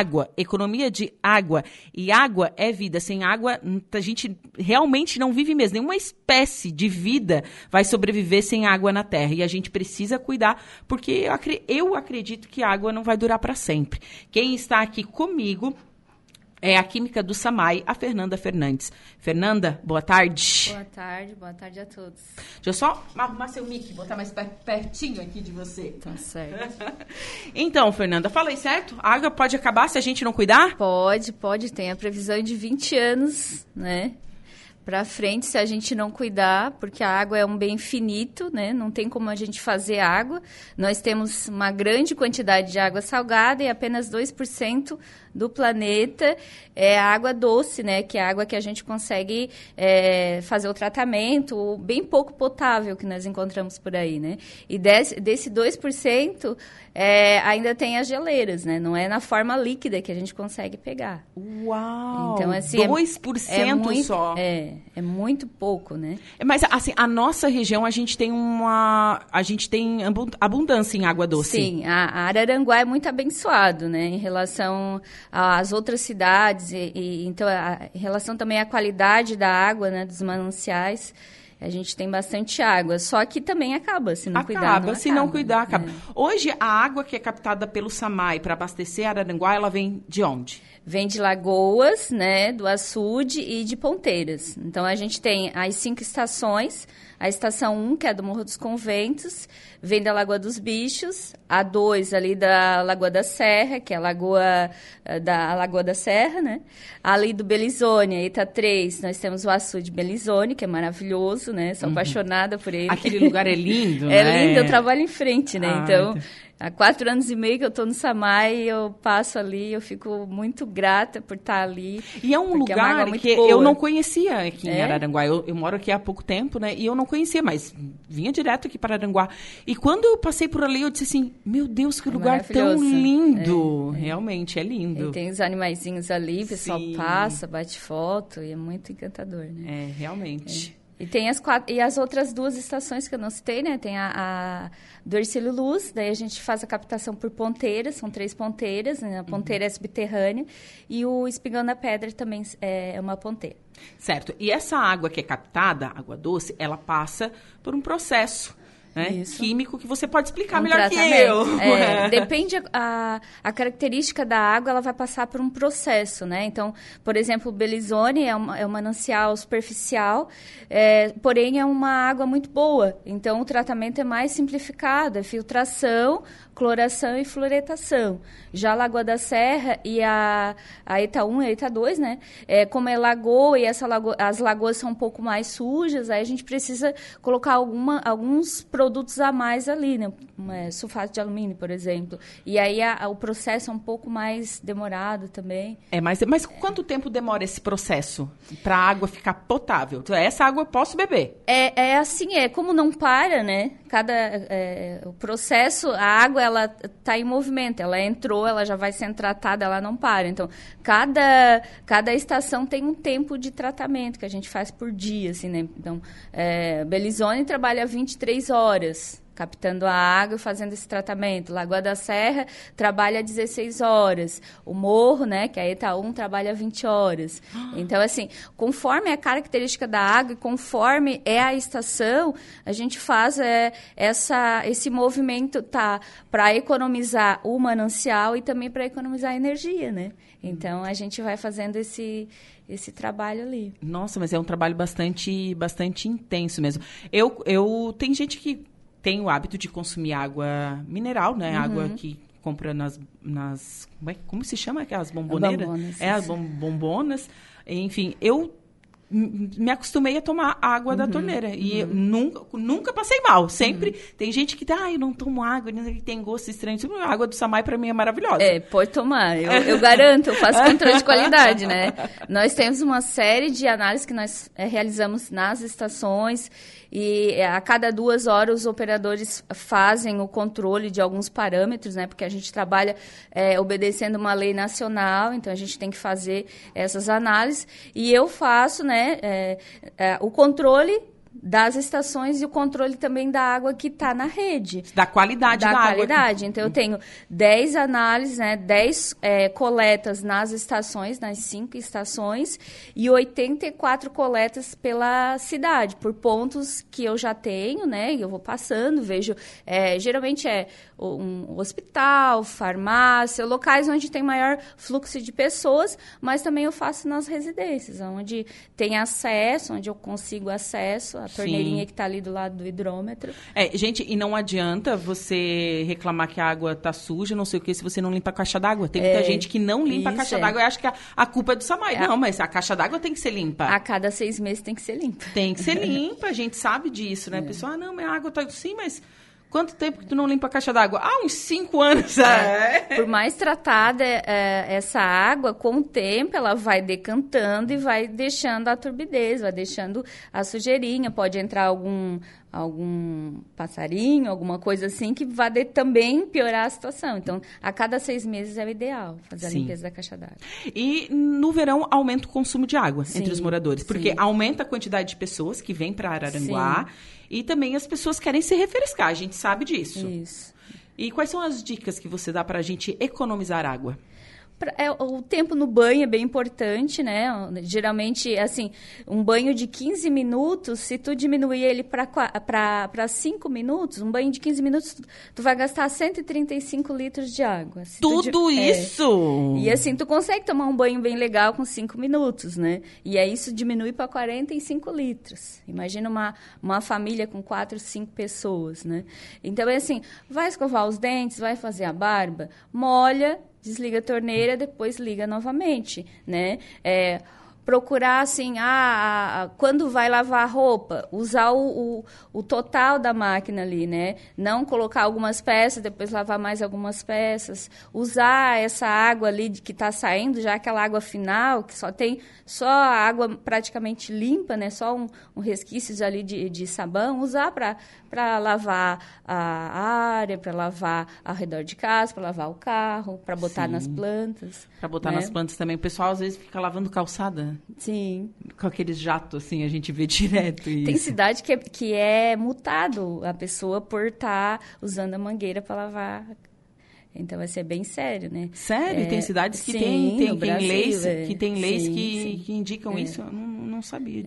água, economia de água. E água é vida. Sem água, a gente realmente não vive mesmo. Nenhuma espécie de vida vai sobreviver sem água na Terra. E a gente precisa cuidar, porque eu acredito que a água não vai durar para sempre. Quem está aqui comigo é a química do Samai, a Fernanda Fernandes. Fernanda, boa tarde. Boa tarde, boa tarde a todos. Deixa eu só arrumar seu mic, botar mais pertinho aqui de você. Tá certo. então, Fernanda, falei certo? A água pode acabar se a gente não cuidar? Pode, pode. Tem a previsão de 20 anos, né? Para frente se a gente não cuidar, porque a água é um bem finito, né? Não tem como a gente fazer água. Nós temos uma grande quantidade de água salgada e apenas 2% do planeta é água doce, né? Que é a água que a gente consegue é, fazer o tratamento, bem pouco potável que nós encontramos por aí, né? E desse, desse 2%, é, ainda tem as geleiras, né? Não é na forma líquida que a gente consegue pegar. Uau! Então, assim, 2% é, é muito, só. É, é muito pouco, né? É, mas, assim, a nossa região, a gente tem uma... A gente tem abundância em água doce. Sim, a, Araranguá é muito abençoado, né? Em relação às outras cidades. E, e então, a, em relação também à qualidade da água, né? Dos mananciais. A gente tem bastante água, só que também acaba se não acaba, cuidar. Acaba, se não cuidar, acaba. É. Hoje, a água que é captada pelo SAMAI para abastecer Araranguá, ela vem de onde? Vem de Lagoas, né, do Açude e de Ponteiras. Então, a gente tem as cinco estações a estação 1, que é do Morro dos Conventos, vem da Lagoa dos Bichos. A 2, ali da Lagoa da Serra, que é a Lagoa eh, da, a Lagoa da Serra, né? Ali do Belizone, Ita 3, nós temos o açude Belizone, que é maravilhoso, né? Sou uhum. apaixonada por ele. Aquele lugar é lindo, É né? lindo, eu trabalho em frente, né? Ah, então... então Há quatro anos e meio que eu estou no Samai, eu passo ali, eu fico muito grata por estar ali. E é um lugar é que boa. eu não conhecia aqui em é? Araranguá. Eu, eu, moro aqui há pouco tempo, né? E eu não conhecia, mas vinha direto aqui para Araranguá. E quando eu passei por ali, eu disse assim: Meu Deus, que é lugar tão lindo! É, é, Realmente, é lindo. E tem os animaizinhos ali, o pessoal Sim. passa, bate foto, e é muito encantador, né? É, realmente. E tem as quatro, e as outras duas estações que eu não citei, né? Tem a, a do Ercílio Luz, daí a gente faz a captação por ponteiras, são três ponteiras, né? a ponteira uhum. é subterrânea, e o Espigão da Pedra também é uma ponteira. Certo. E essa água que é captada, água doce, ela passa por um processo né? químico que você pode explicar um melhor tratamento. que eu. É, depende a, a característica da água, ela vai passar por um processo, né? Então, por exemplo, o Belizone é, uma, é um manancial superficial, é, porém é uma água muito boa. Então, o tratamento é mais simplificado, é filtração, cloração e fluoretação. Já a Lagoa da Serra e a, a ETA 1 e a ETA 2, né? É, como é lagoa e essa lagoa, as lagoas são um pouco mais sujas, aí a gente precisa colocar alguma, alguns produtos a mais ali, né? É, sulfato de alumínio, por exemplo. E aí a, a, o processo é um pouco mais demorado também. É, mas, mas quanto tempo demora esse processo para a água ficar potável? Essa água eu posso beber? É, é assim, é como não para, né? Cada é, o processo, a água ela está em movimento, ela entrou, ela já vai sendo tratada, ela não para. Então, cada cada estação tem um tempo de tratamento que a gente faz por dia, assim, né? Então, é, Belizone trabalha 23 horas horas captando a água e fazendo esse tratamento. Lagoa da Serra trabalha 16 horas. O Morro, né, que é 1, trabalha 20 horas. Então, assim, conforme a característica da água e conforme é a estação, a gente faz é, essa, esse movimento tá, para economizar o manancial e também para economizar energia, né? Então, a gente vai fazendo esse esse trabalho ali. Nossa, mas é um trabalho bastante bastante intenso mesmo. Eu, eu tem gente que tem o hábito de consumir água mineral, né? Uhum. Água que compra nas, nas como, é, como se chama aquelas bomboneiras? Bombonas, é, as bombonas. Enfim, eu me acostumei a tomar água uhum, da torneira. E uhum. nunca, nunca passei mal. Sempre uhum. tem gente que ah, eu não tomo água, tem gosto estranho. Tipo, a água do Samai para mim é maravilhosa. É, pode tomar. Eu, eu garanto, eu faço controle de qualidade, né? Nós temos uma série de análises que nós é, realizamos nas estações e é, a cada duas horas os operadores fazem o controle de alguns parâmetros, né? Porque a gente trabalha é, obedecendo uma lei nacional, então a gente tem que fazer essas análises. E eu faço, né, é, é, o controle das estações e o controle também da água que está na rede. Da qualidade da, da água. qualidade. Então, eu tenho 10 análises, né, 10 é, coletas nas estações, nas cinco estações, e 84 coletas pela cidade, por pontos que eu já tenho, né, e eu vou passando, vejo, é, geralmente é um hospital, farmácia, locais onde tem maior fluxo de pessoas, mas também eu faço nas residências, onde tem acesso, onde eu consigo acesso, a torneirinha Sim. que está ali do lado do hidrômetro. É, gente, e não adianta você reclamar que a água está suja, não sei o que, se você não limpa a caixa d'água. Tem muita é, gente que não limpa a caixa é. d'água e acha que a, a, culpa é do Samai. É. Não, mas a caixa d'água tem que ser limpa. A cada seis meses tem que ser limpa. Tem que ser limpa, a gente sabe disso, né? É. A pessoa, ah, não, minha água está... Sim, mas Quanto tempo que tu não limpa a caixa d'água? Ah, uns cinco anos. É. é. Por mais tratada é, essa água, com o tempo ela vai decantando e vai deixando a turbidez, vai deixando a sujeirinha. Pode entrar algum, algum passarinho, alguma coisa assim, que vai de, também piorar a situação. Então, a cada seis meses é o ideal fazer Sim. a limpeza da caixa d'água. E no verão aumenta o consumo de água Sim. entre os moradores, porque Sim. aumenta a quantidade de pessoas que vêm para Araranguá. Sim e também as pessoas querem se refrescar, a gente sabe disso. Isso. E quais são as dicas que você dá para a gente economizar água? É, o tempo no banho é bem importante, né? Geralmente, assim, um banho de 15 minutos, se tu diminuir ele para 5 minutos, um banho de 15 minutos, tu, tu vai gastar 135 litros de água. Se Tudo tu, isso! É, e assim, tu consegue tomar um banho bem legal com 5 minutos, né? E aí isso diminui para 45 litros. Imagina uma, uma família com 4, 5 pessoas, né? Então, é assim, vai escovar os dentes, vai fazer a barba, molha desliga a torneira, depois liga novamente, né? É, procurar assim, ah, quando vai lavar a roupa, usar o, o, o, total da máquina ali, né? Não colocar algumas peças, depois lavar mais algumas peças, usar essa água ali que está saindo, já aquela água final, que só tem só a água praticamente limpa, né? Só um, um resquício ali de, de sabão, usar para para lavar a área, para lavar ao redor de casa, para lavar o carro, para botar Sim. nas plantas. Para botar né? nas plantas também. O pessoal às vezes fica lavando calçada. Sim. Com aqueles jatos, assim, a gente vê direto isso. Tem cidade que é, que é multado a pessoa por estar tá usando a mangueira para lavar então vai ser bem sério, né? Sério? É, tem cidades que sim, tem, tem, tem leis, é, que tem leis sim, que, sim. que indicam é. isso. Eu não, não sabia é.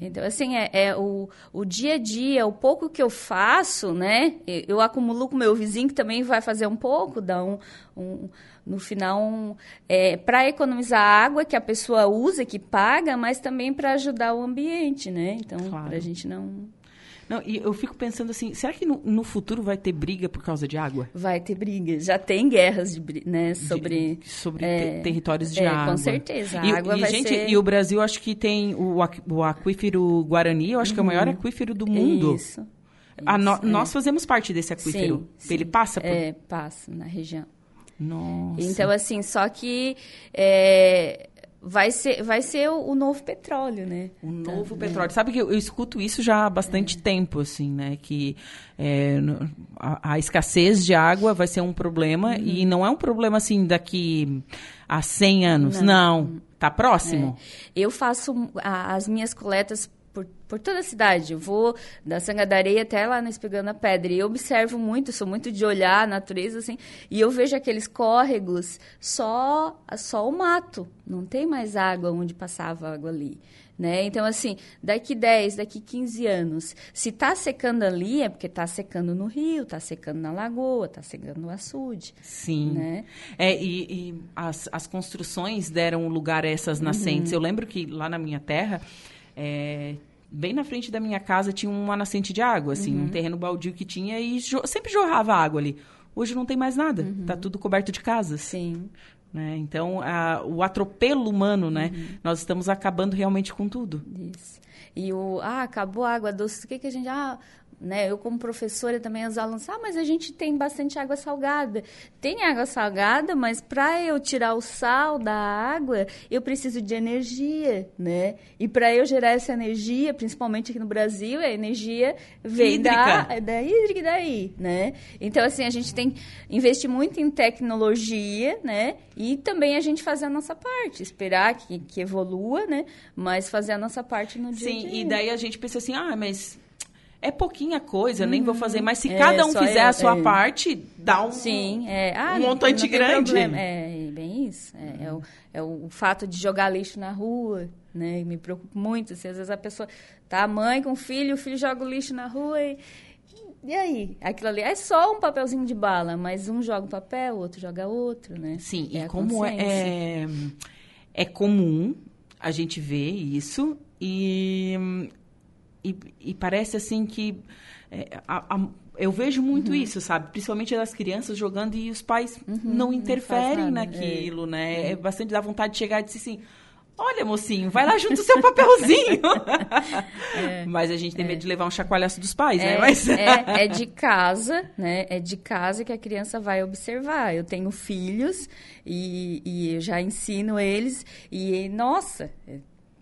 Então, assim, é, é, o, o dia a dia, o pouco que eu faço, né? Eu acumulo com meu vizinho, que também vai fazer um pouco, dá um, um no final, um, é, para economizar água que a pessoa usa, que paga, mas também para ajudar o ambiente, né? Então, claro. para a gente não não, e eu fico pensando assim, será que no, no, futuro vai ter briga por causa de água? Vai ter briga. Já tem guerras de, né, sobre... De, sobre é, ter, territórios de é, água. Com certeza. E, água e, gente, ser... E o Brasil, acho que tem o, o aquífero Guarani, eu acho uhum. que é o maior uhum. aquífero do mundo. Isso. no, é. Nós fazemos parte desse aquífero. Sim, sim. Ele passa por... É, passa na região. Nossa. Então, assim, só que... É, vai ser, vai ser o, o novo petróleo, né? O novo tá, petróleo. Sabe que eu, eu, escuto isso já há bastante é. tempo, assim, né? Que é, a, a, escassez de água vai ser um problema uhum. e não é um problema, assim, daqui a 100 anos. Não, não tá próximo. É. Eu faço a, as minhas coletas por, por toda a cidade. Eu vou da Sanga da Areia até lá na Espigando a Pedra. E eu observo muito, sou muito de olhar a natureza, assim. E eu vejo aqueles córregos, só, só o mato. Não tem mais água onde passava água ali. Né? Então, assim, daqui 10, daqui 15 anos, se está secando ali, é porque está secando no rio, está secando na lagoa, está secando no açude. Sim. Né? É, e, e as, as construções deram lugar a essas nascentes. Uhum. Eu lembro que lá na minha terra, é, bem na frente da minha casa tinha uma nascente de água, assim, uhum. um terreno baldio que tinha e jo sempre jorrava água ali. Hoje não tem mais nada, uhum. tá tudo coberto de casas. Sim. Né? Então, a, o atropelo humano, né? Uhum. Nós estamos acabando realmente com tudo. Isso. E o, ah, acabou a água doce, o que, que a gente, ah, né? Eu como professora também os alunos, ah, mas a gente tem bastante água salgada. Tem água salgada, mas para eu tirar o sal da água, eu preciso de energia, né? E para eu gerar essa energia, principalmente aqui no Brasil, a energia vem da, da hídrica daí, né? Então assim, a gente tem investir muito em tecnologia, né? E também a gente fazer a nossa parte, esperar que, que evolua, né? Mas fazer a nossa parte no dia Sim, a dia. e daí a gente pensa assim, ah, mas é pouquinha coisa, nem vou fazer. Mas se é, cada um fizer eu, a sua é. parte, dá um, Sim, é. ah, um montante grande. É, bem isso. É, é, o, é o fato de jogar lixo na rua, né? Me preocupa muito. Assim, às vezes a pessoa tá a mãe com o filho, o filho joga o lixo na rua e... E aí? Aquilo ali é só um papelzinho de bala, mas um joga um papel, o outro joga outro, né? Sim, é e como é, é comum a gente ver isso e e, e parece assim que é, a, a, eu vejo muito uhum. isso, sabe? Principalmente das crianças jogando e os pais uhum, não interferem não naquilo, é. né? É. é. bastante da vontade de chegar e dizer assim. Olha, mocinho, vai lá junto o seu papelzinho. é, Mas a gente tem medo de levar um chacoalhaço dos pais, né? É, Mas... é, é de casa, né? É de casa que a criança vai observar. Eu tenho filhos e, e eu já ensino eles e, nossa,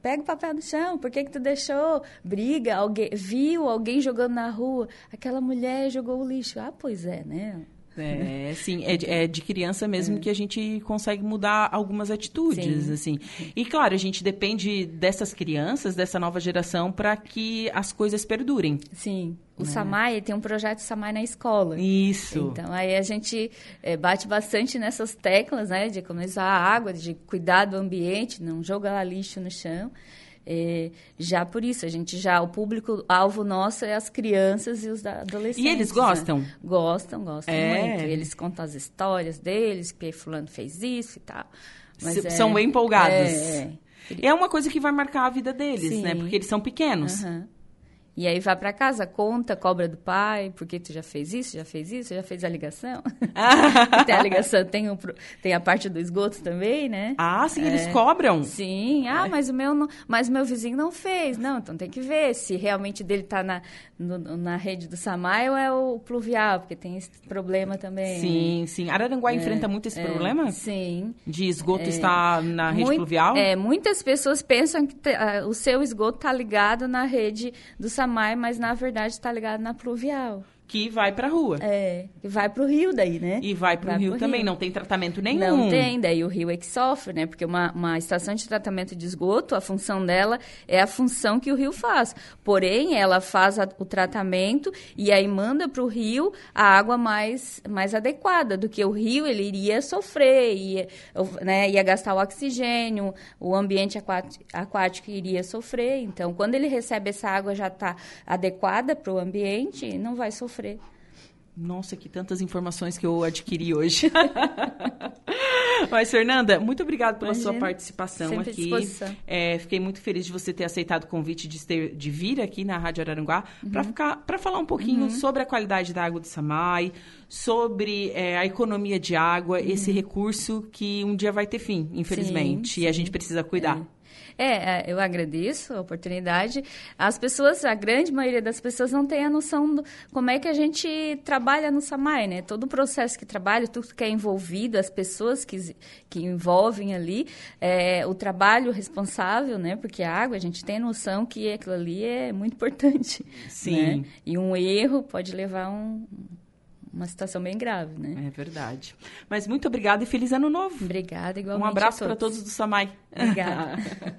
Pega o papel no chão, por que, que tu deixou? Briga, alguém, viu alguém jogando na rua, aquela mulher jogou o lixo. Ah, pois é, né? É, sim, é de, é de criança mesmo é. que a gente consegue mudar algumas atitudes, sim. assim. E claro, a gente depende dessas crianças, dessa nova geração, para que as coisas perdurem. Sim. O é. Samai tem um projeto Samai na escola. Isso. Então, aí a gente é, bate bastante nessas teclas, né? De economizar água, de cuidar do ambiente, não jogar lixo no chão. É, já por isso, a gente já, o público-alvo nosso é as crianças e os adolescentes. E eles gostam? Né? Gostam, gostam é. muito. Eles contam as histórias deles, que fulano fez isso e tal. Mas S são é, bem empolgados. É, é, é. uma coisa que vai marcar a vida deles, Sim. né? Porque eles são pequenos. Uhum. E aí vai para casa, conta, cobra do pai, porque tu já fez isso, já fez isso, já fez a ligação. tem a ligação, tem, um, tem a parte do esgoto também, né? Ah, sim, é, eles cobram. Sim, ah, mas o meu não, mas meu vizinho não fez. Não, então tem que ver se realmente dele tá na, no, na rede do Samai ou é o pluvial, porque tem esse problema também. Sim, né? sim. Araranguá é, enfrenta muito esse é, problema? Sim. De esgoto é, estar na rede muito, pluvial? É, muitas pessoas pensam que uh, o seu esgoto está ligado na rede do Samai mas na verdade está ligado na pluvial que vai para a rua. É, vai para o rio daí, né? E vai para o rio também, rio. não tem tratamento nenhum. Não tem, daí o rio é que sofre, né? Porque uma, uma estação de tratamento de esgoto, a função dela é a função que o rio faz. Porém, ela faz a, o tratamento e aí manda para o rio a água mais, mais adequada, do que o rio ele iria sofrer, ia, né, ia gastar o oxigênio, o ambiente aquático, aquático iria sofrer. Então, quando ele recebe essa água já está adequada para o ambiente, não vai sofrer sofrer. Nossa, que tantas informações que eu adquiri hoje. Mas, Fernanda, muito obrigada pela Imagina. sua participação Sempre aqui. É, fiquei muito feliz de você ter aceitado o convite de, ter, de vir aqui na Rádio Araranguá uhum. para falar um pouquinho uhum. sobre a qualidade da água do Samai, sobre é, a economia de água, uhum. esse recurso que um dia vai ter fim, infelizmente, sim, e a gente precisa cuidar. É. É, é, eu agradeço a oportunidade. As pessoas, a grande maioria das pessoas não tem a noção do como é que a gente trabalha no SAMAI, né? Todo o processo que trabalha, tudo que é envolvido, as pessoas que, que envolvem ali, é, o trabalho responsável, né? Porque a água, a gente tem noção que aquilo ali é muito importante. Sim. Né? E um erro pode levar um uma situação bem grave, né? É verdade. Mas muito obrigada e feliz ano novo. Obrigada, igualmente. Um abraço para todos do Samai. Obrigada.